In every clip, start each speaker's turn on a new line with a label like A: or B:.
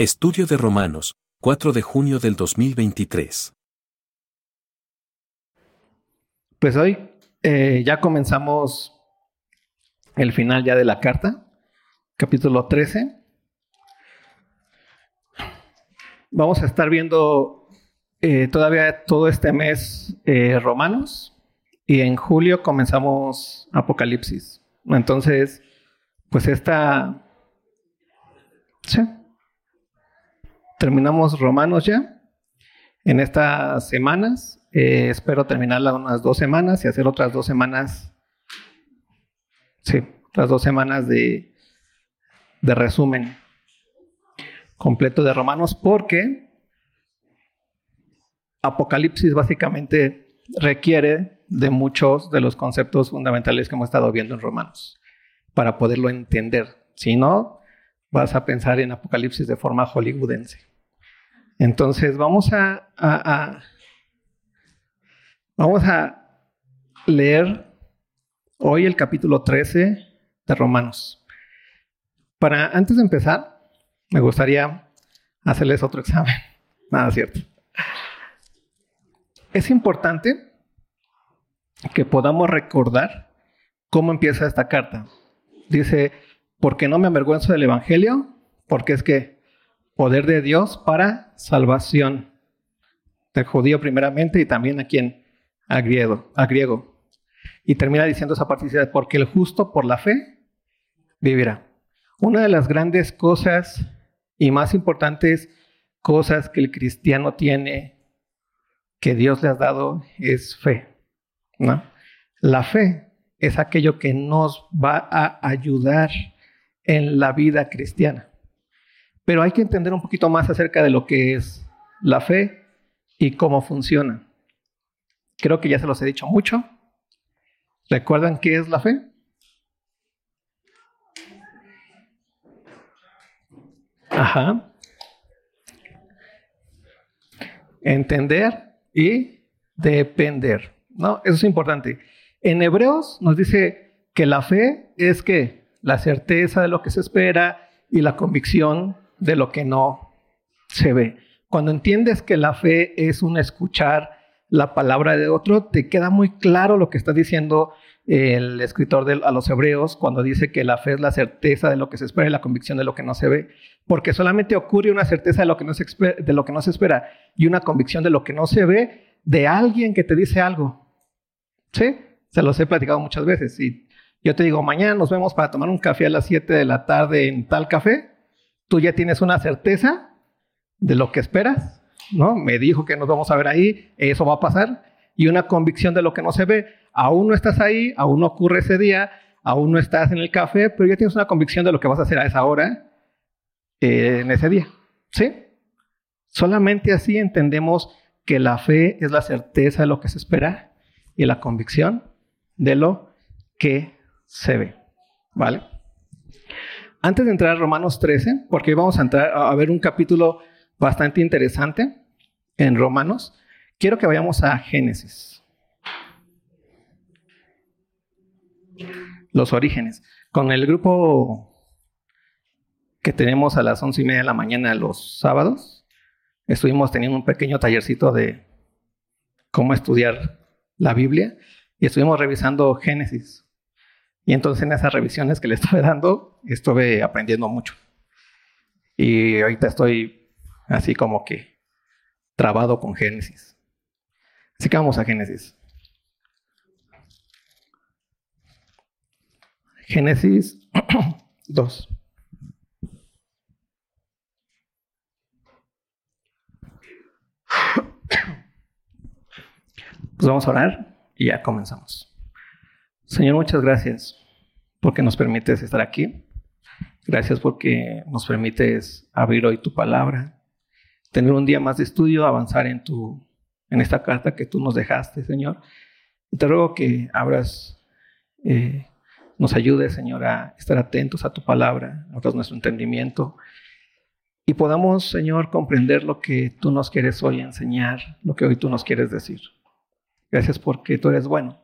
A: Estudio de Romanos, 4 de junio del 2023.
B: Pues hoy eh, ya comenzamos el final ya de la carta, capítulo 13. Vamos a estar viendo eh, todavía todo este mes eh, Romanos y en julio comenzamos Apocalipsis. Entonces, pues esta... Sí. Terminamos Romanos ya en estas semanas. Eh, espero terminarla unas dos semanas y hacer otras dos semanas. Sí, otras dos semanas de, de resumen completo de Romanos porque Apocalipsis básicamente requiere de muchos de los conceptos fundamentales que hemos estado viendo en Romanos para poderlo entender. Si no, vas a pensar en Apocalipsis de forma hollywoodense. Entonces vamos a, vamos a leer hoy el capítulo 13 de Romanos. Para antes de empezar, me gustaría hacerles otro examen. Nada cierto. Es importante que podamos recordar cómo empieza esta carta. Dice, porque no me avergüenzo del Evangelio, porque es que poder de Dios para salvación del judío primeramente y también a quien, a griego, a griego. Y termina diciendo esa partida, porque el justo por la fe vivirá. Una de las grandes cosas y más importantes cosas que el cristiano tiene, que Dios le ha dado, es fe. ¿no? La fe es aquello que nos va a ayudar en la vida cristiana. Pero hay que entender un poquito más acerca de lo que es la fe y cómo funciona. Creo que ya se los he dicho mucho. ¿Recuerdan qué es la fe? Ajá. Entender y depender. ¿no? Eso es importante. En Hebreos nos dice que la fe es que la certeza de lo que se espera y la convicción de lo que no se ve. Cuando entiendes que la fe es un escuchar la palabra de otro, te queda muy claro lo que está diciendo el escritor a los hebreos cuando dice que la fe es la certeza de lo que se espera y la convicción de lo que no se ve, porque solamente ocurre una certeza de lo que no se, de lo que no se espera y una convicción de lo que no se ve de alguien que te dice algo. ¿Sí? Se los he platicado muchas veces. Y yo te digo, mañana nos vemos para tomar un café a las 7 de la tarde en tal café. Tú ya tienes una certeza de lo que esperas, ¿no? Me dijo que nos vamos a ver ahí, eso va a pasar. Y una convicción de lo que no se ve aún no estás ahí, aún no ocurre ese día, aún no estás en el café, pero ya tienes una convicción de lo que vas a hacer a esa hora, eh, en ese día. ¿Sí? Solamente así entendemos que la fe es la certeza de lo que se espera y la convicción de lo que se ve. ¿Vale? Antes de entrar a Romanos 13, porque vamos a entrar a ver un capítulo bastante interesante en Romanos, quiero que vayamos a Génesis. los orígenes. Con el grupo que tenemos a las once y media de la mañana los sábados, estuvimos teniendo un pequeño tallercito de cómo estudiar la Biblia y estuvimos revisando Génesis. Y entonces en esas revisiones que le estuve dando, estuve aprendiendo mucho. Y ahorita estoy así como que trabado con Génesis. Así que vamos a Génesis. Génesis 2. Pues vamos a orar y ya comenzamos. Señor, muchas gracias porque nos permites estar aquí. Gracias porque nos permites abrir hoy tu palabra, tener un día más de estudio, avanzar en tu en esta carta que tú nos dejaste, Señor. Te ruego que abras eh, nos ayude, Señor, a estar atentos a tu palabra, abras nuestro entendimiento y podamos, Señor, comprender lo que tú nos quieres hoy enseñar, lo que hoy tú nos quieres decir. Gracias porque tú eres bueno,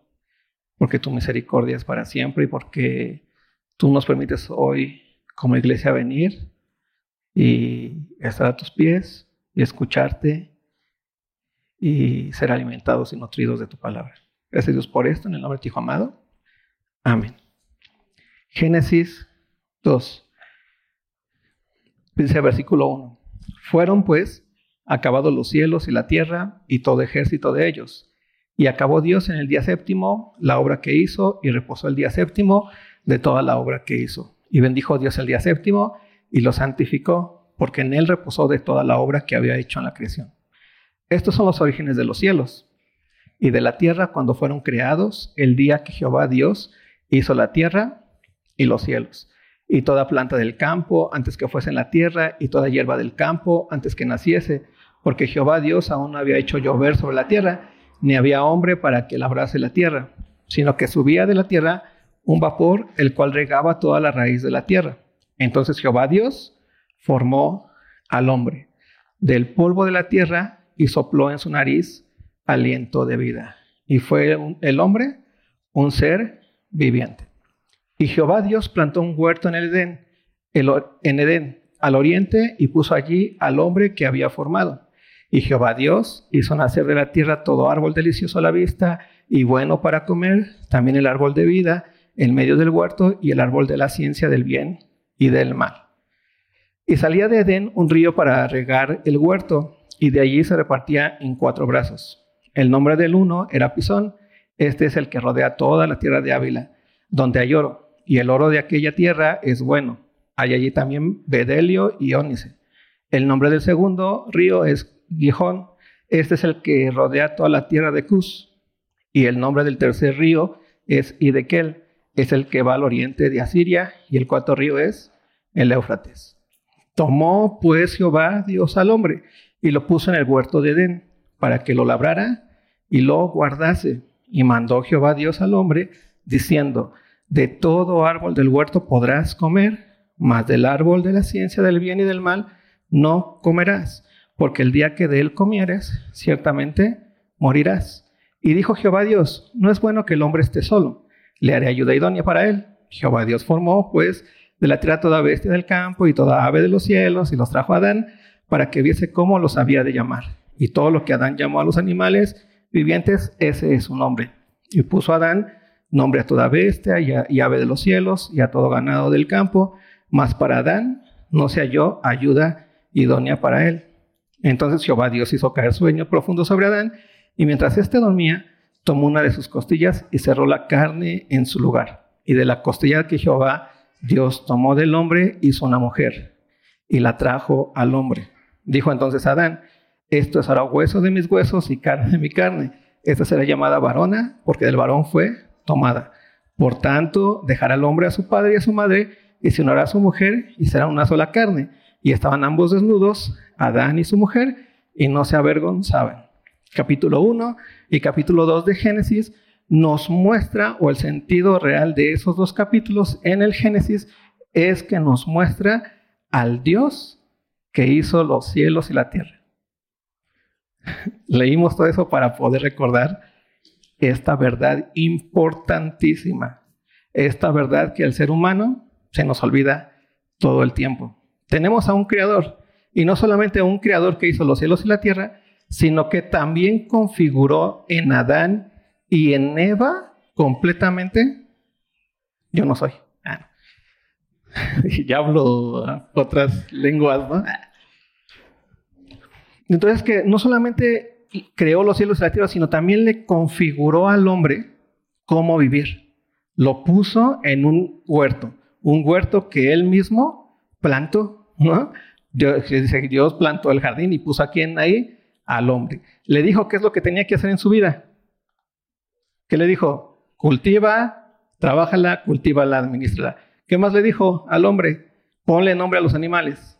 B: porque tu misericordia es para siempre y porque tú nos permites hoy como iglesia venir y estar a tus pies y escucharte y ser alimentados y nutridos de tu palabra. Gracias Dios por esto, en el nombre de tu Hijo amado. Amén. Génesis 2. Dice versículo 1. Fueron pues acabados los cielos y la tierra y todo ejército de ellos. Y acabó Dios en el día séptimo la obra que hizo y reposó el día séptimo de toda la obra que hizo. Y bendijo Dios el día séptimo y lo santificó, porque en él reposó de toda la obra que había hecho en la creación. Estos son los orígenes de los cielos y de la tierra cuando fueron creados el día que Jehová Dios hizo la tierra y los cielos, y toda planta del campo antes que fuese en la tierra, y toda hierba del campo antes que naciese, porque Jehová Dios aún no había hecho llover sobre la tierra, ni había hombre para que labrase la tierra, sino que subía de la tierra un vapor, el cual regaba toda la raíz de la tierra. Entonces Jehová Dios formó al hombre del polvo de la tierra y sopló en su nariz aliento de vida. Y fue el hombre un ser viviente. Y Jehová Dios plantó un huerto en el Edén, en Edén, al oriente, y puso allí al hombre que había formado. Y Jehová Dios hizo nacer de la tierra todo árbol delicioso a la vista y bueno para comer, también el árbol de vida en medio del huerto y el árbol de la ciencia del bien y del mal. Y salía de Edén un río para regar el huerto, y de allí se repartía en cuatro brazos. El nombre del uno era Pisón, este es el que rodea toda la tierra de Ávila, donde hay oro, y el oro de aquella tierra es bueno. Hay allí también Bedelio y Ónice. El nombre del segundo río es Gijón, este es el que rodea toda la tierra de Cus. Y el nombre del tercer río es Idekel, es el que va al oriente de Asiria, y el cuarto río es el Éufrates. Tomó pues Jehová Dios al hombre y lo puso en el huerto de Edén para que lo labrara y lo guardase. Y mandó Jehová Dios al hombre diciendo, de todo árbol del huerto podrás comer, mas del árbol de la ciencia del bien y del mal no comerás porque el día que de él comieres, ciertamente morirás. Y dijo Jehová Dios, no es bueno que el hombre esté solo, le haré ayuda idónea para él. Jehová Dios formó, pues, de la tierra toda bestia del campo y toda ave de los cielos, y los trajo a Adán, para que viese cómo los había de llamar. Y todo lo que Adán llamó a los animales vivientes, ese es su nombre. Y puso a Adán nombre a toda bestia y, y ave de los cielos y a todo ganado del campo, mas para Adán no se halló ayuda idónea para él. Entonces Jehová Dios hizo caer sueño profundo sobre Adán, y mientras éste dormía, tomó una de sus costillas y cerró la carne en su lugar. Y de la costilla que Jehová Dios tomó del hombre, hizo una mujer, y la trajo al hombre. Dijo entonces Adán, esto es ahora hueso de mis huesos y carne de mi carne. Esta será llamada varona, porque del varón fue tomada. Por tanto, dejará el hombre a su padre y a su madre, y se unirá a su mujer, y será una sola carne. Y estaban ambos desnudos, Adán y su mujer, y no se avergonzaban. Capítulo 1 y capítulo 2 de Génesis nos muestra, o el sentido real de esos dos capítulos en el Génesis, es que nos muestra al Dios que hizo los cielos y la tierra. Leímos todo eso para poder recordar esta verdad importantísima, esta verdad que el ser humano se nos olvida todo el tiempo. Tenemos a un creador y no solamente un creador que hizo los cielos y la tierra, sino que también configuró en Adán y en Eva completamente, yo no soy. Ah, ya hablo otras lenguas, ¿no? Entonces que no solamente creó los cielos y la tierra, sino también le configuró al hombre cómo vivir. Lo puso en un huerto, un huerto que él mismo plantó, Dios, plantó el jardín y puso a quien ahí, al hombre. Le dijo qué es lo que tenía que hacer en su vida. ¿Qué le dijo? Cultiva, trabájala, cultívala, administrala. ¿Qué más le dijo al hombre? Ponle nombre a los animales.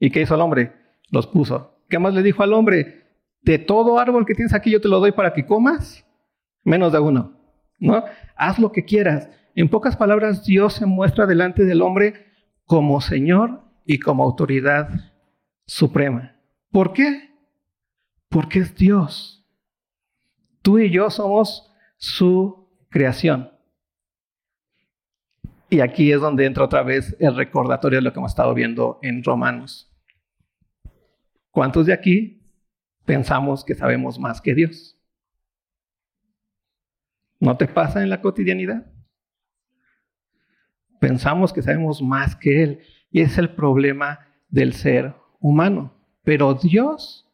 B: ¿Y qué hizo el hombre? Los puso. ¿Qué más le dijo al hombre? De todo árbol que tienes aquí yo te lo doy para que comas, menos de uno. ¿No? Haz lo que quieras. En pocas palabras, Dios se muestra delante del hombre como Señor y como autoridad suprema. ¿Por qué? Porque es Dios. Tú y yo somos su creación. Y aquí es donde entra otra vez el recordatorio de lo que hemos estado viendo en Romanos. ¿cuántos de aquí pensamos que sabemos más que Dios? ¿No te pasa en la cotidianidad? Pensamos que sabemos más que Él y es el problema del ser humano. Pero Dios,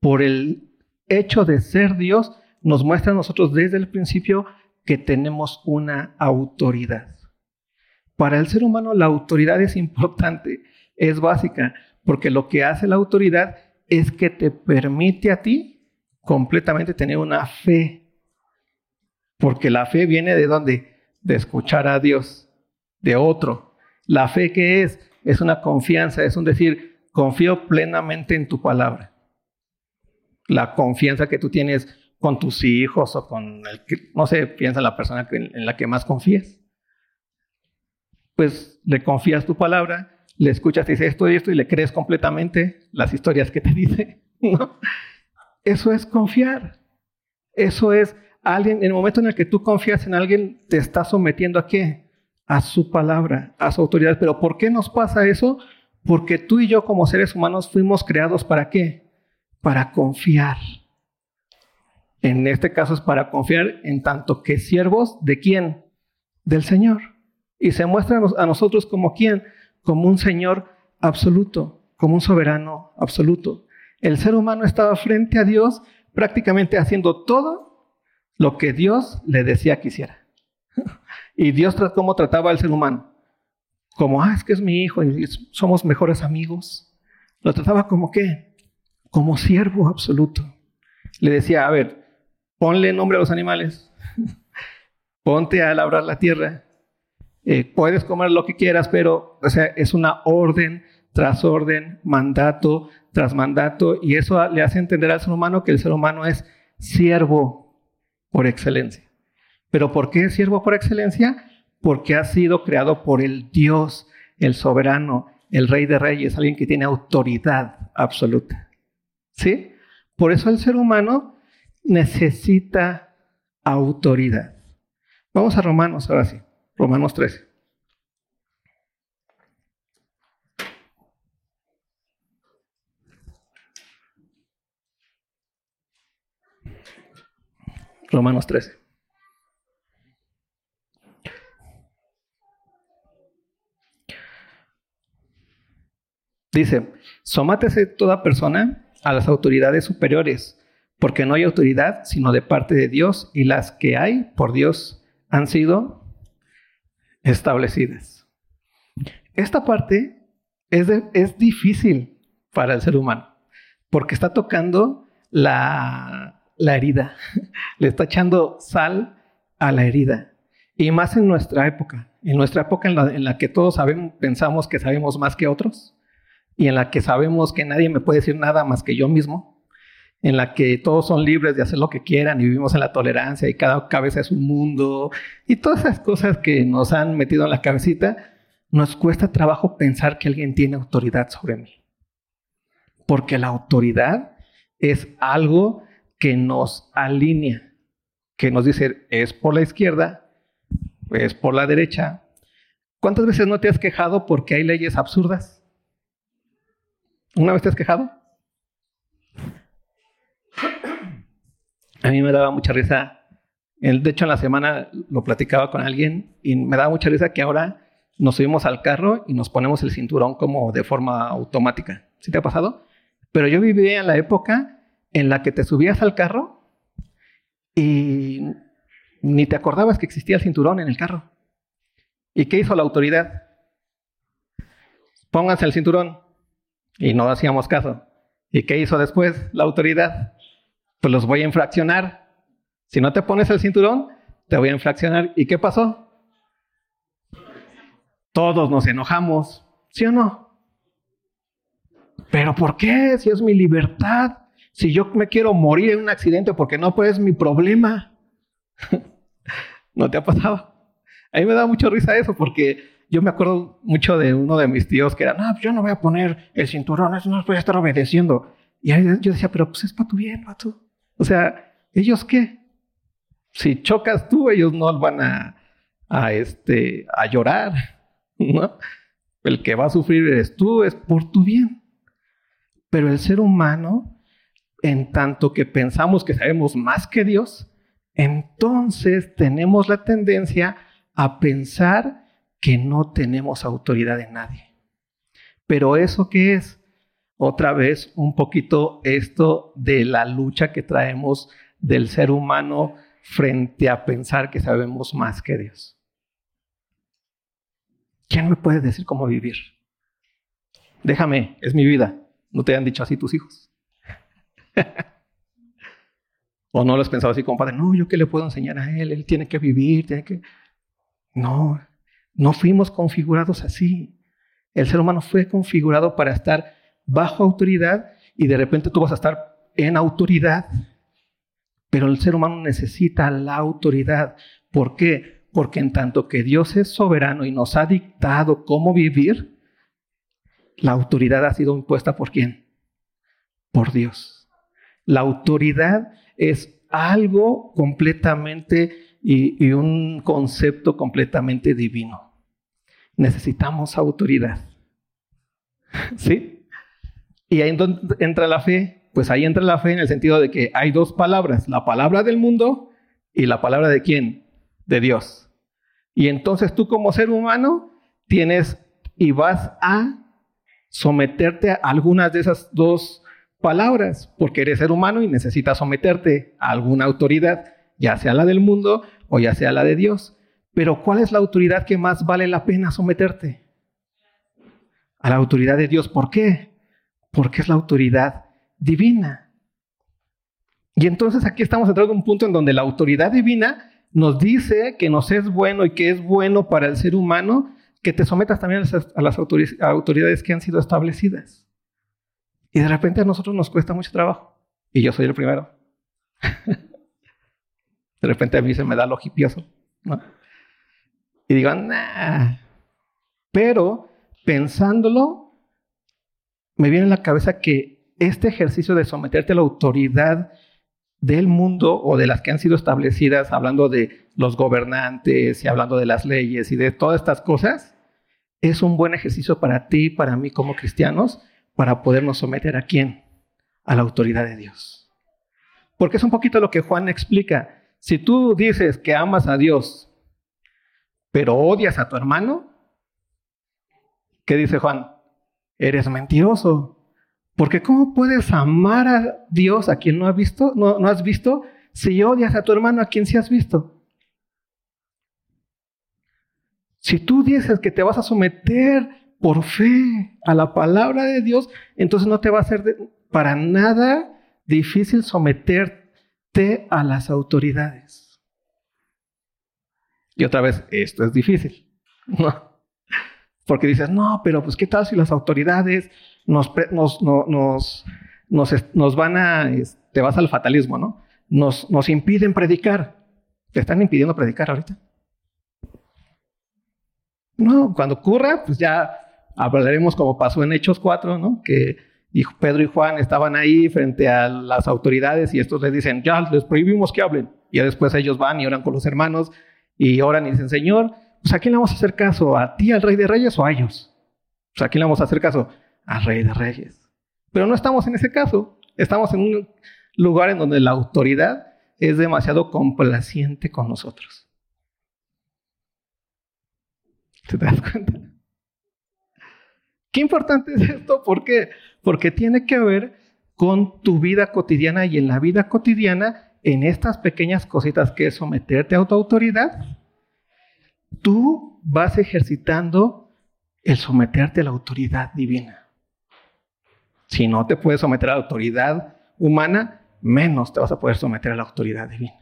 B: por el hecho de ser Dios, nos muestra a nosotros desde el principio que tenemos una autoridad. Para el ser humano la autoridad es importante, es básica, porque lo que hace la autoridad es que te permite a ti completamente tener una fe. Porque la fe viene de dónde? De escuchar a Dios, de otro. La fe que es, es una confianza, es un decir, confío plenamente en tu palabra. La confianza que tú tienes con tus hijos o con el que, no sé, piensa en la persona en la que más confías. Pues le confías tu palabra, le escuchas y dice esto y esto y le crees completamente las historias que te dice. ¿no? Eso es confiar. Eso es alguien, en el momento en el que tú confías en alguien, te estás sometiendo a qué? A su palabra, a su autoridad. Pero ¿por qué nos pasa eso? Porque tú y yo como seres humanos fuimos creados para qué? Para confiar. En este caso es para confiar en tanto que siervos de quién? Del Señor. Y se muestra a nosotros como quién? Como un Señor absoluto, como un soberano absoluto. El ser humano estaba frente a Dios prácticamente haciendo todo lo que Dios le decía que hiciera. ¿Y Dios cómo trataba al ser humano? Como, ah, es que es mi hijo y somos mejores amigos. Lo trataba como qué? Como siervo absoluto. Le decía, a ver, ponle nombre a los animales, ponte a labrar la tierra, eh, puedes comer lo que quieras, pero o sea, es una orden tras orden, mandato tras mandato, y eso le hace entender al ser humano que el ser humano es siervo por excelencia. ¿Pero por qué es siervo por excelencia? Porque ha sido creado por el Dios, el soberano, el rey de reyes, alguien que tiene autoridad absoluta. ¿Sí? Por eso el ser humano necesita autoridad. Vamos a Romanos ahora sí, Romanos 13. Romanos 13. Dice, somátese toda persona a las autoridades superiores porque no hay autoridad sino de parte de Dios y las que hay por Dios han sido establecidas. Esta parte es, es difícil para el ser humano porque está tocando la, la herida, le está echando sal a la herida. Y más en nuestra época, en nuestra época en la, en la, que todos sabemos, pensamos que sabemos más que otros y en la que sabemos que nadie me puede decir nada más que yo mismo en la que todos son libres de hacer lo que quieran y vivimos en la tolerancia y cada cabeza es un mundo y todas esas cosas que nos han metido en la cabecita, nos cuesta trabajo pensar que alguien tiene autoridad sobre mí. Porque la autoridad es algo que nos alinea, que nos dice es por la izquierda, es por la derecha. ¿Cuántas veces no te has quejado porque hay leyes absurdas? ¿Una vez te has quejado? a mí me daba mucha risa. De hecho, en la semana lo platicaba con alguien y me daba mucha risa que ahora nos subimos al carro y nos ponemos el cinturón como de forma automática. ¿Sí te ha pasado? Pero yo vivía en la época en la que te subías al carro y ni te acordabas que existía el cinturón en el carro. ¿Y qué hizo la autoridad? Pónganse el cinturón. Y no hacíamos caso. ¿Y qué hizo después la autoridad? pues los voy a infraccionar. Si no te pones el cinturón, te voy a infraccionar. ¿Y qué pasó? Todos nos enojamos, ¿sí o no? Pero ¿por qué? Si es mi libertad. Si yo me quiero morir en un accidente porque no pues es mi problema. ¿No te ha pasado? A mí me da mucha risa eso porque yo me acuerdo mucho de uno de mis tíos que era, no, yo no voy a poner el cinturón, eso no voy a estar obedeciendo. Y yo decía, pero pues es para tu bien, tú. O sea, ¿ellos qué? Si chocas tú, ellos no van a, a, este, a llorar, ¿no? El que va a sufrir eres tú, es por tu bien. Pero el ser humano, en tanto que pensamos que sabemos más que Dios, entonces tenemos la tendencia a pensar que no tenemos autoridad en nadie. Pero eso qué es? Otra vez un poquito esto de la lucha que traemos del ser humano frente a pensar que sabemos más que Dios. ¿Quién me puede decir cómo vivir? Déjame, es mi vida. ¿No te han dicho así tus hijos? ¿O no lo has pensado así como padre? No, yo qué le puedo enseñar a él, él tiene que vivir, tiene que... No, no fuimos configurados así. El ser humano fue configurado para estar bajo autoridad y de repente tú vas a estar en autoridad. Pero el ser humano necesita la autoridad. ¿Por qué? Porque en tanto que Dios es soberano y nos ha dictado cómo vivir, la autoridad ha sido impuesta por quién? Por Dios. La autoridad es algo completamente y, un concepto completamente divino. Necesitamos autoridad. ¿Sí? Y ahí entra la fe, pues ahí entra la fe en el sentido de que hay dos palabras, la palabra del mundo y la palabra de quién? De Dios. Y entonces tú como ser humano tienes y vas a someterte a algunas de esas dos palabras, porque eres ser humano y necesitas someterte a alguna autoridad, ya sea la del mundo o ya sea la de Dios. Pero ¿cuál es la autoridad que más vale la pena someterte? A la autoridad de Dios. ¿Por qué? Porque es la autoridad divina. Y entonces aquí estamos entrando a un punto en donde la autoridad divina nos dice que nos es bueno y que es bueno para el ser humano que te sometas también a las autoridades que han sido establecidas. Y de repente a nosotros nos cuesta mucho trabajo. Y yo soy el primero. de repente a mí se me da lo hipioso. Y digo, nah. Pero pensándolo, me viene en la cabeza que este ejercicio de someterte a la autoridad del mundo o de las que han sido establecidas, hablando de los gobernantes y hablando de las leyes y de todas estas cosas, es un buen ejercicio para ti para mí como cristianos para podernos someter a quién? A la autoridad de Dios. Porque es un poquito lo que Juan explica. Si tú dices que amas a Dios, pero odias a tu hermano, ¿qué dice Juan? Eres mentiroso. Porque ¿cómo puedes amar a Dios a quien no has visto, no, no has visto, si odias a tu hermano a quien sí has visto? Si tú dices que te vas a someter por fe a la palabra de Dios, entonces no te va a ser para nada difícil someterte a las autoridades. Y otra vez, esto es difícil. ¿no? Porque dices, no, pero pues qué tal si las autoridades nos, nos, nos, van a, te vas al fatalismo, ¿no? Nos, nos impiden predicar. ¿Te están impidiendo predicar ahorita? No, cuando ocurra, pues ya hablaremos como pasó en Hechos 4, ¿no? Que Pedro y Juan estaban ahí frente a las autoridades y estos les dicen, ya les prohibimos que hablen. Y después ellos van y oran con los hermanos y oran y dicen, Señor, pues ¿a quién le vamos a hacer caso? ¿A ti, al Rey de Reyes o a ellos? ¿a quién le vamos a hacer caso? Al Rey de Reyes. Pero no estamos en ese caso. Estamos en un lugar en donde la autoridad es demasiado complaciente con nosotros. ¿Te das cuenta? Qué importante es esto, ¿por qué? Porque tiene que ver con tu vida cotidiana y en la vida cotidiana, en estas pequeñas cositas que es someterte a tu autoridad, tú vas ejercitando el someterte a la autoridad divina. Si no te puedes someter a la autoridad humana, menos te vas a poder someter a la autoridad divina.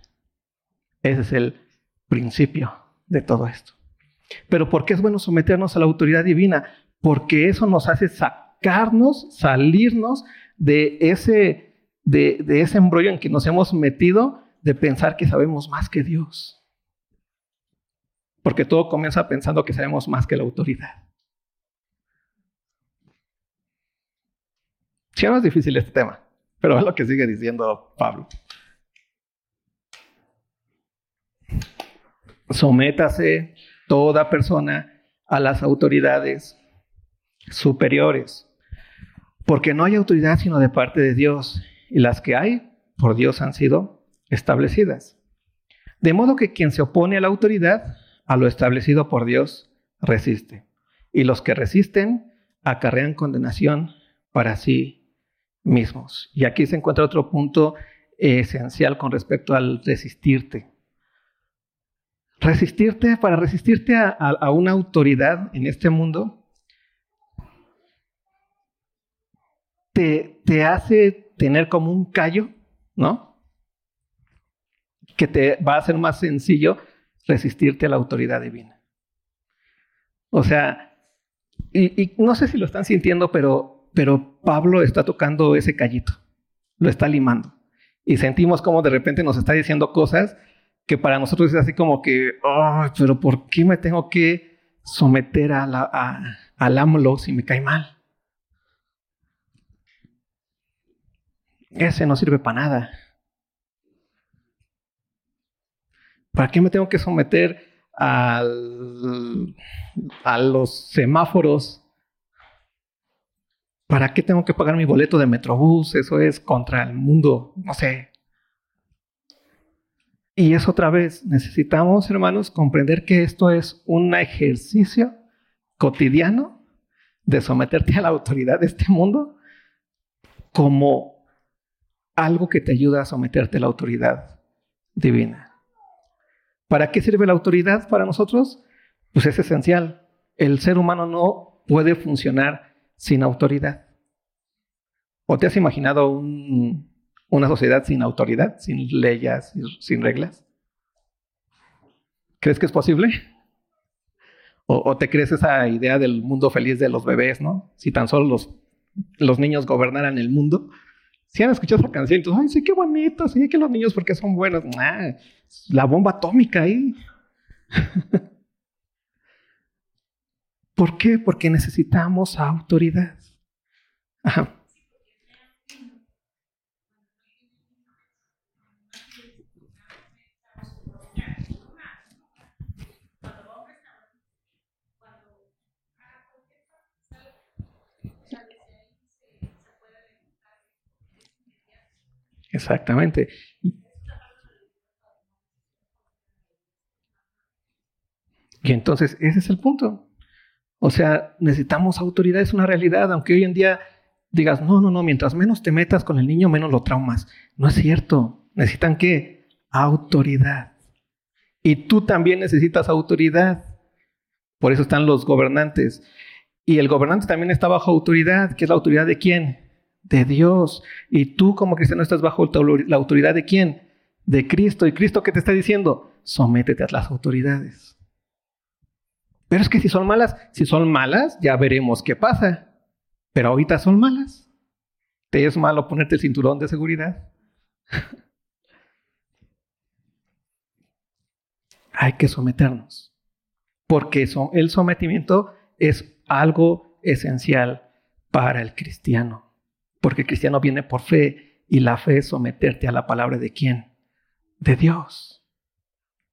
B: Ese es el principio de todo esto. Pero ¿por qué es bueno someternos a la autoridad divina? Porque eso nos hace sacarnos, salirnos de ese, de, ese embrollo en que nos hemos metido de pensar que sabemos más que Dios. Porque todo comienza pensando que sabemos más que la autoridad. Sí, es difícil este tema, pero es lo que sigue diciendo Pablo. Sométase toda persona a las autoridades superiores. Porque no hay autoridad sino de parte de Dios, y las que hay por Dios han sido establecidas. De modo que quien se opone a la autoridad, a lo establecido por Dios, resiste. Y los que resisten acarrean condenación para sí mismos. Y aquí se encuentra otro punto esencial con respecto al resistirte. Resistirte, para resistirte a, una autoridad en este mundo, te, te hace tener como un callo, ¿no? Que te va a ser más sencillo resistirte a la autoridad divina. O sea, y, no sé si lo están sintiendo, pero, pero Pablo está tocando ese callito, lo está limando. Y sentimos como de repente nos está diciendo cosas que para nosotros es así como que, oh, pero ¿por qué me tengo que someter a la, al AMLO si me cae mal? Ese no sirve para nada. ¿Para qué me tengo que someter al, a los semáforos? ¿Para qué tengo que pagar mi boleto de Metrobús? Eso es contra el mundo, no sé, y es otra vez, necesitamos, hermanos, comprender que esto es un ejercicio cotidiano de someterte a la autoridad de este mundo como algo que te ayuda a someterte a la autoridad divina. ¿Para qué sirve la autoridad para nosotros? Pues es esencial. El ser humano no puede funcionar sin autoridad. ¿O te has imaginado un, una sociedad sin autoridad, sin leyes, sin reglas? ¿Crees que es posible? O, te crees esa idea del mundo feliz de los bebés, ¿no? Si tan solo los niños gobernaran el mundo. Si han escuchado esa canción, entonces, ay, sí, qué bonito, sí, que los niños porque son buenos. la bomba atómica ahí. ¿Por qué? Porque necesitamos autoridad. Ajá. Exactamente. Y entonces ese es el punto. O sea, necesitamos autoridad, es una realidad, aunque hoy en día digas, no, no, no, mientras menos te metas con el niño, menos lo traumas. No es cierto. Necesitan qué? Autoridad. Y tú también necesitas autoridad. Por eso están los gobernantes. Y el gobernante también está bajo autoridad, que es la autoridad de quién? De Dios. Y tú como cristiano estás bajo la autoridad de quién? De Cristo. ¿Y Cristo qué te está diciendo? Sométete a las autoridades. Pero es que si son malas, si son malas, ya veremos qué pasa. Pero ahorita son malas. ¿Te es malo ponerte el cinturón de seguridad? Hay que someternos. Porque el sometimiento es algo esencial para el cristiano. Porque cristiano viene por fe y la fe es someterte a la palabra de quién? De Dios.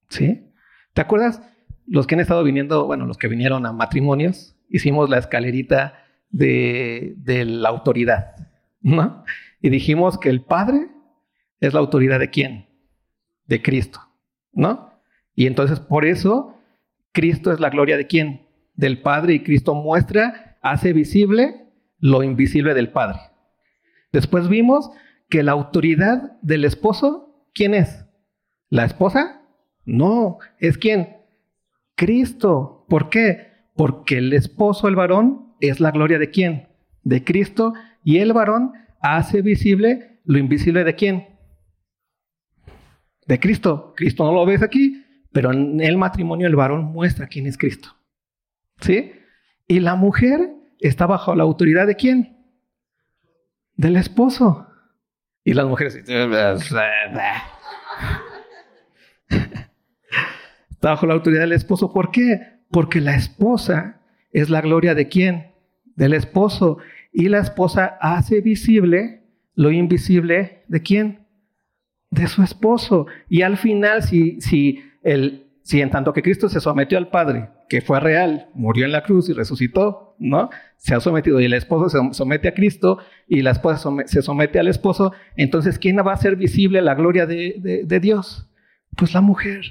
B: ¿Sí? ¿Te acuerdas? Los que han estado viniendo, bueno, los que vinieron a matrimonios, hicimos la escalerita de, de la autoridad, ¿no? Y dijimos que el Padre es la autoridad de quién? De Cristo, ¿no? Y entonces por eso Cristo es la gloria de quién? Del Padre y Cristo muestra, hace visible lo invisible del Padre. Después vimos que la autoridad del esposo, ¿quién es? ¿La esposa? No, es quién? Cristo. ¿Por qué? Porque el esposo, el varón, es la gloria de quién? De Cristo. Y el varón hace visible lo invisible de quién? De Cristo. Cristo no lo ves aquí, pero en el matrimonio el varón muestra quién es Cristo. ¿Sí? Y la mujer está bajo la autoridad de quién? Del esposo. Y las mujeres. Está bajo la autoridad del esposo. ¿Por qué? Porque la esposa es la gloria de quién? Del esposo. Y la esposa hace visible lo invisible de quién? De su esposo. Y al final, si, si, el, si en tanto que Cristo se sometió al Padre, que fue real, murió en la cruz y resucitó, ¿no? Se ha sometido y el esposo se somete a Cristo y la esposa se somete al esposo, entonces ¿quién va a hacer visible la gloria de, de Dios? Pues la mujer.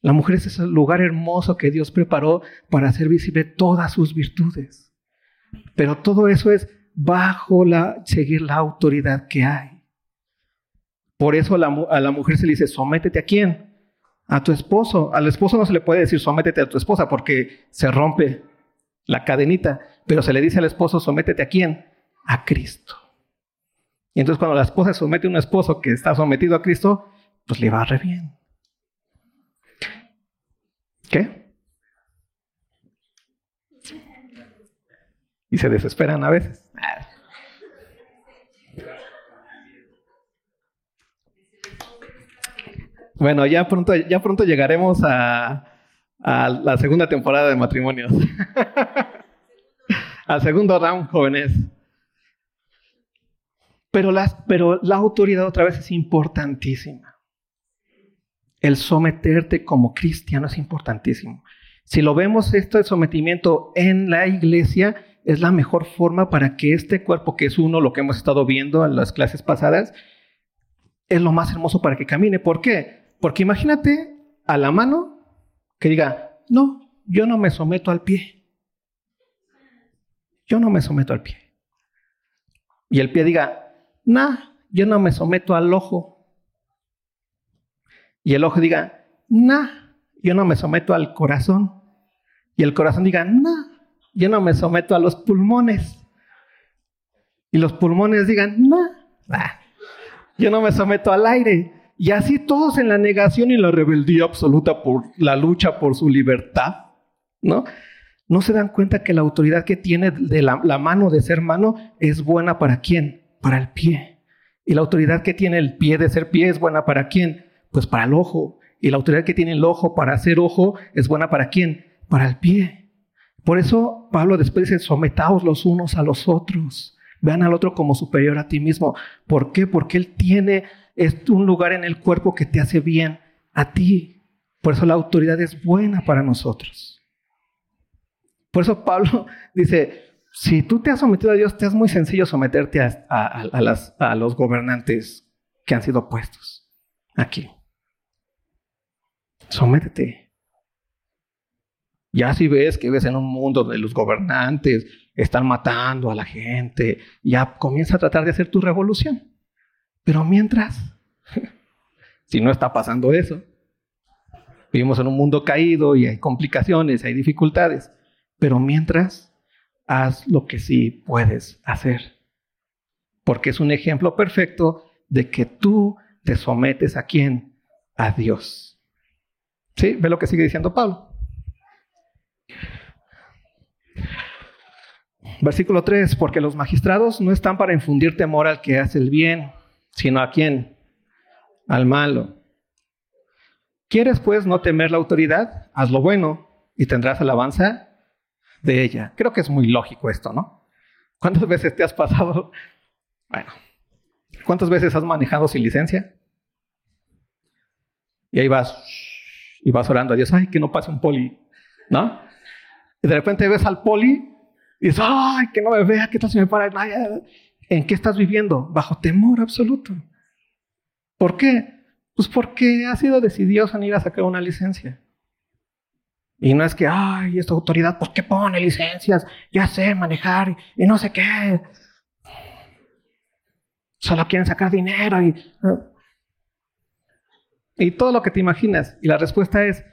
B: La mujer es ese lugar hermoso que Dios preparó para hacer visible todas sus virtudes. Pero todo eso es bajo la, seguir la autoridad que hay. Por eso a la, a la mujer se le dice, sométete a quién? A tu esposo. Al esposo no se le puede decir, sométete a tu esposa porque se rompe la cadenita. Pero se le dice al esposo, sométete a quién? A Cristo. Y entonces cuando la esposa somete a un esposo que está sometido a Cristo, pues le va re bien. ¿Qué? Y se desesperan a veces. Bueno, ya pronto, ya pronto llegaremos a, a la segunda temporada de matrimonios. Al segundo round, jóvenes. Pero, las, pero la autoridad otra vez es importantísima. El someterte como cristiano es importantísimo. Si lo vemos esto de sometimiento en la iglesia, es la mejor forma para que este cuerpo, que es uno, lo que hemos estado viendo en las clases pasadas, es lo más hermoso para que camine. ¿Por qué? Porque imagínate a la mano que diga, no, yo no me someto al pie. Yo no me someto al pie. Y el pie diga, nah, yo no me someto al ojo. Y el ojo diga, nah, yo no me someto al corazón. Y el corazón diga, nah, yo no me someto a los pulmones. Y los pulmones digan, nah, yo no me someto al aire. Y así todos en la negación y la rebeldía absoluta por la lucha por su libertad, ¿no? No se dan cuenta que la autoridad que tiene de la, la mano de ser mano es buena para quién? Para el pie. Y la autoridad que tiene el pie de ser pie es buena para quién? Pues para el ojo. Y la autoridad que tiene el ojo para hacer ojo es buena para quién? Para el pie. Por eso Pablo después dice, sometaos los unos a los otros. Vean al otro como superior a ti mismo. ¿Por qué? Porque Él tiene un lugar en el cuerpo que te hace bien a ti. Por eso la autoridad es buena para nosotros. Por eso Pablo dice, si tú te has sometido a Dios, te es muy sencillo someterte a los gobernantes que han sido puestos aquí. Sométete. Ya si ves que ves en un mundo donde los gobernantes están matando a la gente, ya comienza a tratar de hacer tu revolución. Pero mientras, si no está pasando eso, vivimos en un mundo caído y hay complicaciones, hay dificultades. Pero mientras, haz lo que sí puedes hacer. Porque es un ejemplo perfecto de que tú te sometes a quién? A Dios. ¿Sí? Ve lo que sigue diciendo Pablo. Versículo 3, porque los magistrados no están para infundir temor al que hace el bien, sino a quién? Al malo. ¿Quieres pues no temer la autoridad? Haz lo bueno y tendrás alabanza de ella. Creo que es muy lógico esto, ¿no? ¿Cuántas veces te has pasado? Bueno, ¿cuántas veces has manejado sin licencia? Y ahí vas, y vas orando a Dios, ay, que no pase un poli, ¿no? Y de repente ves al poli y dices, ay, que no me vea, que tal si me para. ¿En qué estás viviendo? Bajo temor absoluto. ¿Por qué? Pues porque ha sido decidioso en ir a sacar una licencia. Y no es que, ay, esta autoridad, ¿por qué pone licencias? Ya sé manejar y, no sé qué. Solo quieren sacar dinero y y todo lo que te imaginas. Y la respuesta es,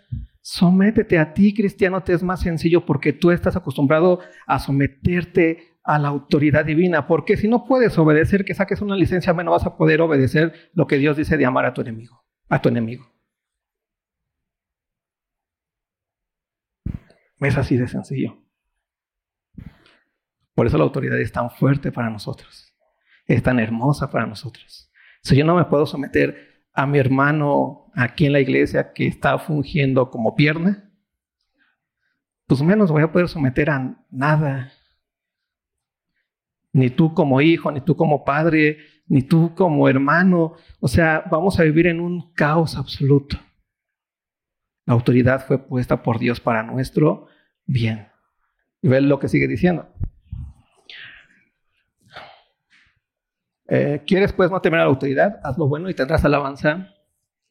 B: sométete a ti, cristiano, te es más sencillo porque tú estás acostumbrado a someterte a la autoridad divina. Porque si no puedes obedecer, que saques una licencia, no vas a poder obedecer lo que Dios dice de amar a tu enemigo, a tu enemigo. Es así de sencillo. Por eso la autoridad es tan fuerte para nosotros. Es tan hermosa para nosotros. Si yo no me puedo someter a mi hermano aquí en la iglesia que está fungiendo como pierna, pues menos voy a poder someter a nada. Ni tú como hijo, ni tú como padre, ni tú como hermano. O sea, vamos a vivir en un caos absoluto. La autoridad fue puesta por Dios para nuestro bien. Y ve lo que sigue diciendo. Eh, ¿Quieres pues no temer a la autoridad? Haz lo bueno y tendrás alabanza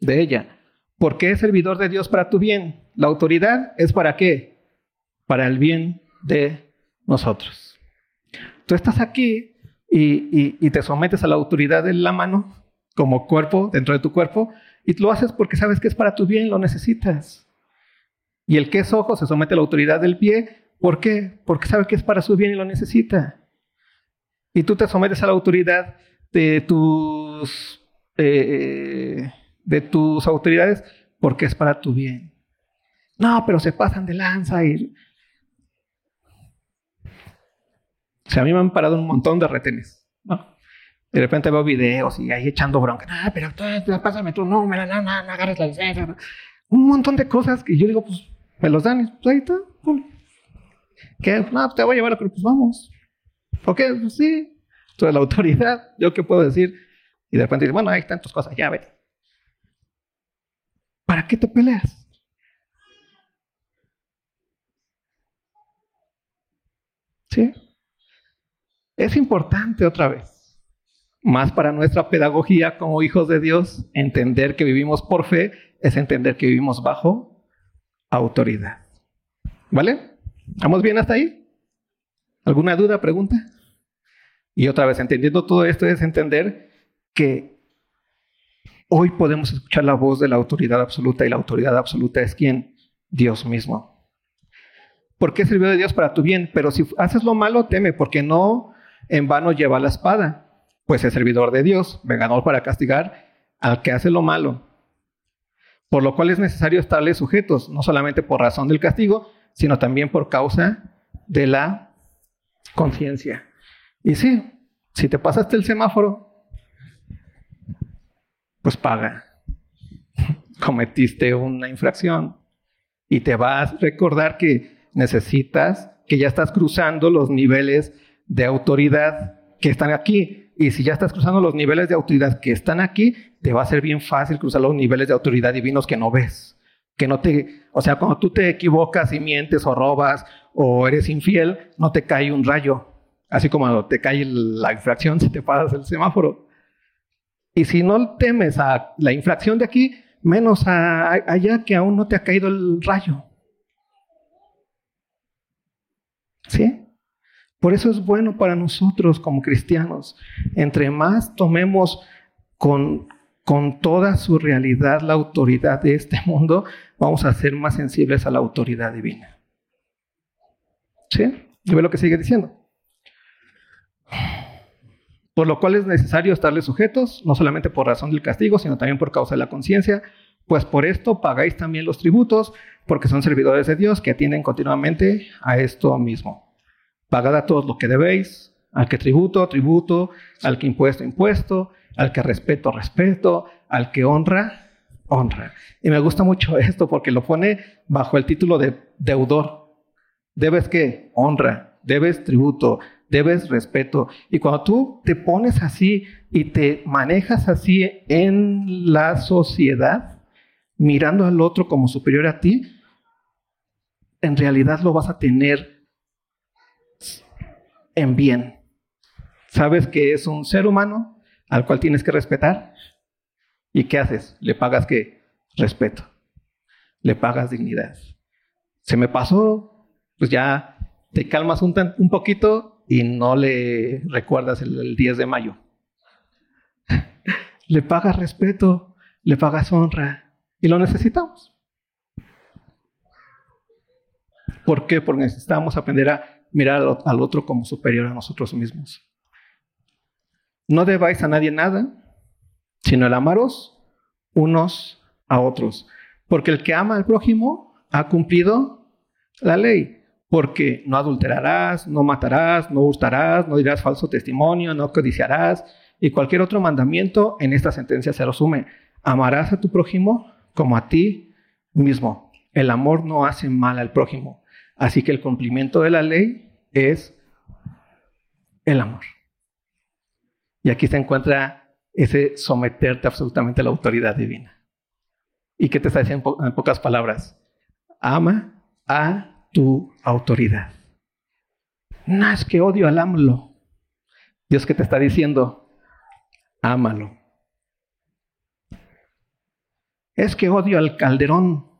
B: de ella. Porque es servidor de Dios para tu bien. La autoridad es para qué? Para el bien de nosotros. Tú estás aquí y, te sometes a la autoridad de la mano como cuerpo dentro de tu cuerpo y lo haces porque sabes que es para tu bien, lo necesitas. Y el que es ojo se somete a la autoridad del pie. ¿Por qué? Porque sabe que es para su bien y lo necesita. Y tú te sometes a la autoridad de tus, eh, de tus autoridades porque es para tu bien. No, pero se pasan de lanza y... O sea, a mí me han parado un montón de retenes. De repente veo videos y ahí echando bronca. Ah, pero pásame tú, no, no, no, no, agarres la licencia. Un montón de cosas que yo digo, pues me los dan y pues ahí está. ¿Qué? No, pues te voy a llevar, pero pues vamos. ¿Ok? Pues sí, tú la autoridad, ¿yo qué puedo decir? Y de repente dice, bueno, hay tantas cosas, ya vete. ¿Para qué te peleas? ¿Sí? Es importante otra vez, más para nuestra pedagogía como hijos de Dios, entender que vivimos por fe es entender que vivimos bajo autoridad. ¿Vale? ¿Estamos bien hasta ahí? ¿Alguna duda, pregunta? Y otra vez, entendiendo todo esto es entender que hoy podemos escuchar la voz de la autoridad absoluta y la autoridad absoluta es quien? Dios mismo. ¿Por qué sirvió de Dios para tu bien? Pero si haces lo malo, teme, porque no en vano lleva la espada, pues es servidor de Dios, vengador para castigar al que hace lo malo. Por lo cual es necesario estarle sujetos, no solamente por razón del castigo, sino también por causa de la conciencia. Y sí, si te pasaste el semáforo, pues paga. Cometiste una infracción y te vas a recordar que necesitas, que ya estás cruzando los niveles de autoridad que están aquí. Y si ya estás cruzando los niveles de autoridad que están aquí, te va a ser bien fácil cruzar los niveles de autoridad divinos que no ves. Que no te, o sea, cuando tú te equivocas y mientes o robas o eres infiel, no te cae un rayo, Así como te cae la infracción si te pasas el semáforo. Y si no temes a la infracción de aquí, menos a, allá que aún no te ha caído el rayo. ¿Sí? Por eso es bueno para nosotros como cristianos. Entre más tomemos con, con toda su realidad la autoridad de este mundo, vamos a ser más sensibles a la autoridad divina. ¿Sí? Y ve lo que sigue diciendo por lo cual es necesario estarle sujetos, no solamente por razón del castigo, sino también por causa de la conciencia, pues por esto pagáis también los tributos, porque son servidores de Dios que atienden continuamente a esto mismo. Pagad a todos lo que debéis, al que tributo, tributo, al que impuesto, impuesto, al que respeto, respeto, al que honra, honra. Y me gusta mucho esto porque lo pone bajo el título de deudor. Debes que honra, debes tributo, debes respeto. Y cuando tú te pones así y te manejas así en la sociedad, mirando al otro como superior a ti, en realidad lo vas a tener en bien. Sabes que es un ser humano al cual tienes que respetar. ¿Y qué haces? Le pagas qué? Respeto. Le pagas dignidad. Se me pasó, pues ya te calmas un, un poquito y no le recuerdas el, 10 de mayo. le pagas respeto, le pagas honra y lo necesitamos. ¿Por qué? Porque necesitamos aprender a mirar al otro como superior a nosotros mismos. No debáis a nadie nada, sino el amaros unos a otros. Porque el que ama al prójimo ha cumplido la ley porque no adulterarás, no matarás, no hurtarás, no dirás falso testimonio, no codiciarás, y cualquier otro mandamiento en esta sentencia se resume. Amarás a tu prójimo como a ti mismo. El amor no hace mal al prójimo. Así que el cumplimiento de la ley es el amor. Y aquí se encuentra ese someterte absolutamente a la autoridad divina. ¿Y qué te está diciendo en pocas palabras? Ama a tu autoridad. No es que odio al AMLO. Dios que te está diciendo, ámalo. Es que odio al Calderón.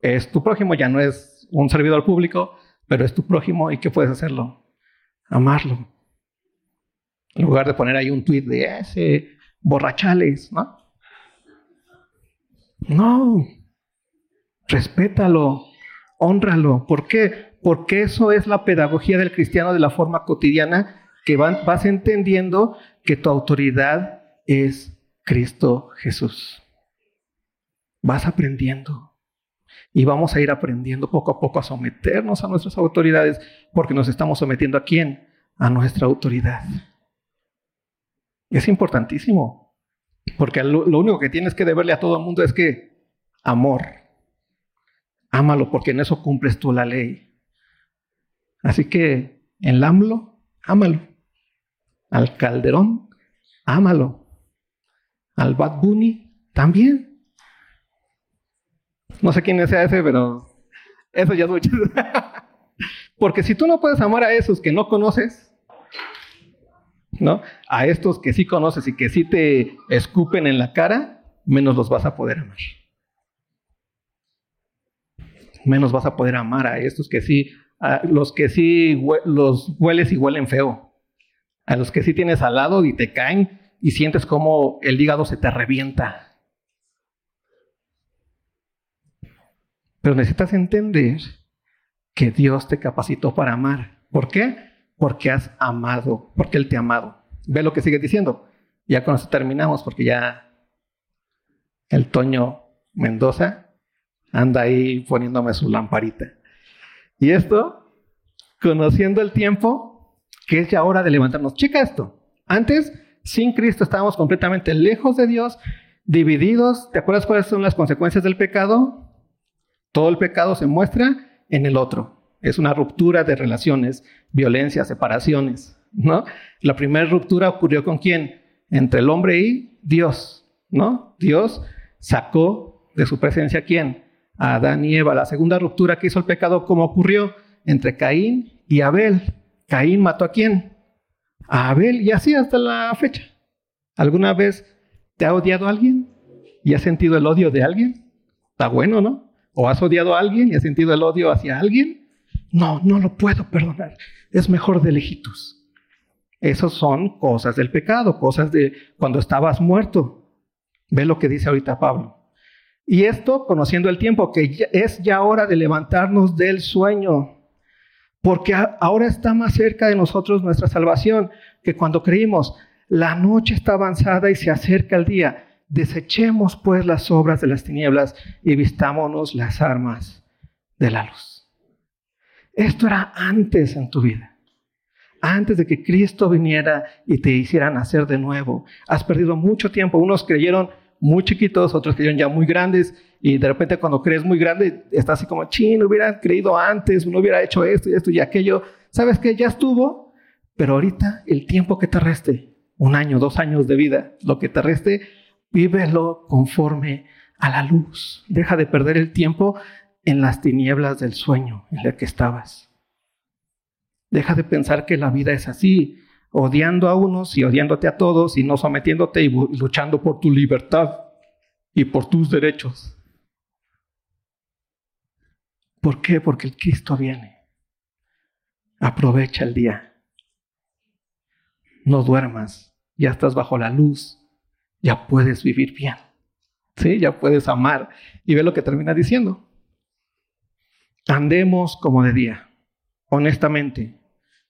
B: Es tu prójimo, ya no es un servidor público, pero es tu prójimo y ¿qué puedes hacerlo? Amarlo. En lugar de poner ahí un tuit de ese borrachales, ¿no? No. Respétalo, honralo. ¿Por qué? Porque eso es la pedagogía del cristiano de la forma cotidiana que vas entendiendo que tu autoridad es Cristo Jesús. Vas aprendiendo. Y vamos a ir aprendiendo poco a poco a someternos a nuestras autoridades, porque nos estamos sometiendo a quién? A nuestra autoridad. Es importantísimo, porque lo, único que tienes que deberle a todo el mundo es que amor. Ámalo, porque en eso cumples tú la ley. Así que en AMLO, ámalo. Al Calderón, ámalo. Al Bad Bunny, también. No sé quién es ese, pero eso ya es mucho. porque si tú no puedes amar a esos que no conoces, ¿no? A estos que sí conoces y que sí te escupen en la cara, menos los vas a poder amar. Menos vas a poder amar a estos que sí, a los que sí los hueles y huelen feo. A los que sí tienes al lado y te caen y sientes como el hígado se te revienta. Pero necesitas entender que Dios te capacitó para amar. ¿Por qué? porque has amado, porque Él te ha amado. Ve lo que sigue diciendo. Ya con eso terminamos, porque ya el Toño Mendoza anda ahí poniéndome su lamparita. Y esto, conociendo el tiempo, que es ya hora de levantarnos. Checa esto. Antes, sin Cristo, estábamos completamente lejos de Dios, divididos. ¿Te acuerdas cuáles son las consecuencias del pecado? Todo el pecado se muestra en el otro. Es una ruptura de relaciones, violencia, separaciones, ¿no? La primera ruptura ocurrió con quién? Entre el hombre y Dios, ¿no? Dios sacó de su presencia a quién? A Adán y Eva. La segunda ruptura que hizo el pecado, ¿cómo ocurrió? Entre Caín y Abel. Caín mató a quién? A Abel y así hasta la fecha. ¿Alguna vez te ha odiado alguien y has sentido el odio de alguien? Está bueno, ¿no? ¿O has odiado a alguien y has sentido el odio hacia alguien? No, no lo puedo perdonar. Es mejor de lejitos. Esas son cosas del pecado, cosas de cuando estabas muerto. Ve lo que dice ahorita Pablo. Y esto conociendo el tiempo, que es ya hora de levantarnos del sueño, porque ahora está más cerca de nosotros nuestra salvación que cuando creímos. La noche está avanzada y se acerca el día. Desechemos pues las obras de las tinieblas y vistámonos las armas de la luz. Esto era antes en tu vida. Antes de que Cristo viniera y te hiciera nacer de nuevo. Has perdido mucho tiempo. Unos creyeron muy chiquitos, otros creyeron ya muy grandes. Y de repente cuando crees muy grande, estás así como, ching, hubiera creído antes, uno hubiera hecho esto y esto y aquello. ¿Sabes qué? Ya estuvo. Pero ahorita el tiempo que te reste, un año, dos años de vida, lo que te reste, vívelo conforme a la luz. Deja de perder el tiempo en las tinieblas del sueño en el que estabas. Deja de pensar que la vida es así, odiando a unos y odiándote a todos y no sometiéndote y luchando por tu libertad y por tus derechos. ¿Por qué? Porque el Cristo viene. Aprovecha el día. No duermas. Ya estás bajo la luz. Ya puedes vivir bien. ¿Sí? Ya puedes amar. Y ve lo que termina diciendo. Andemos como de día, honestamente,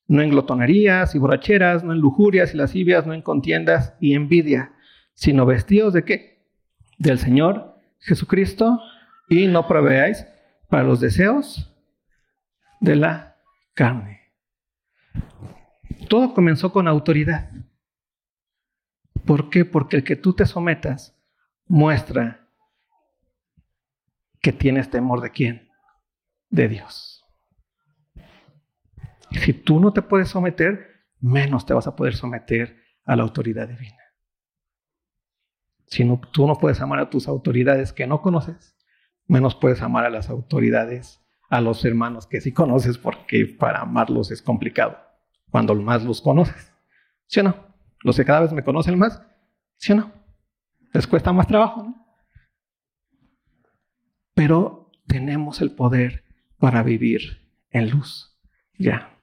B: no en glotonerías y borracheras, no en lujurias y lascivias, no en contiendas y envidia, sino vestidos de qué? Del Señor Jesucristo y no proveáis para los deseos de la carne. Todo comenzó con autoridad. ¿Por qué? Porque el que tú te sometas muestra que tienes temor de quién? de Dios. Si tú no te puedes someter, menos te vas a poder someter a la autoridad divina. Si no, tú no puedes amar a tus autoridades que no conoces, menos puedes amar a las autoridades a los hermanos que sí conoces porque para amarlos es complicado cuando más los conoces. ¿Sí o no? Los que cada vez me conocen más, ¿sí o no? Les cuesta más trabajo, ¿no? Pero tenemos el poder para vivir en luz. Ya.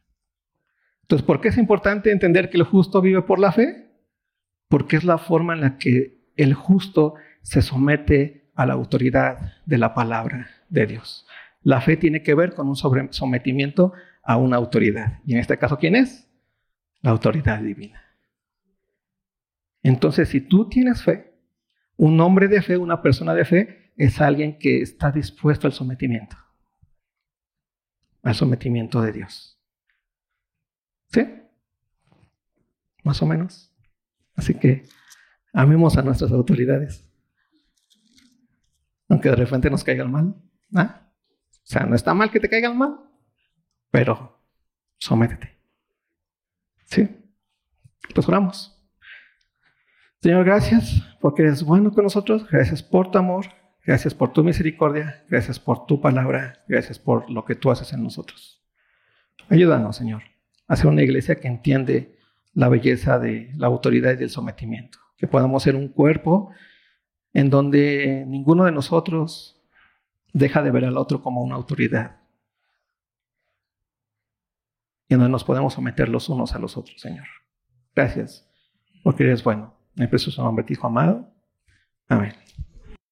B: Entonces, ¿por qué es importante entender que el justo vive por la fe? Porque es la forma en la que el justo se somete a la autoridad de la palabra de Dios. La fe tiene que ver con un sometimiento a una autoridad. Y en este caso, ¿quién es? La autoridad divina. Entonces, si tú tienes fe, un hombre de fe, una persona de fe, es alguien que está dispuesto al sometimiento. Al sometimiento de Dios. ¿Sí? Más o menos. Así que amemos a nuestras autoridades. Aunque de repente nos caigan mal. ¿ah? O sea, no está mal que te caigan mal, pero sométete. ¿Sí? Pues oramos. Señor, gracias porque eres bueno con nosotros. Gracias por tu amor. Gracias por tu misericordia. Gracias por tu palabra. Gracias por lo que tú haces en nosotros. Ayúdanos, Señor, a ser una iglesia que entiende la belleza de la autoridad y del sometimiento. Que podamos ser un cuerpo en donde ninguno de nosotros deja de ver al otro como una autoridad, y donde nos podemos someter los unos a los otros, Señor. Gracias, porque eres bueno. En el precioso nombre de Hijo amado. Amén.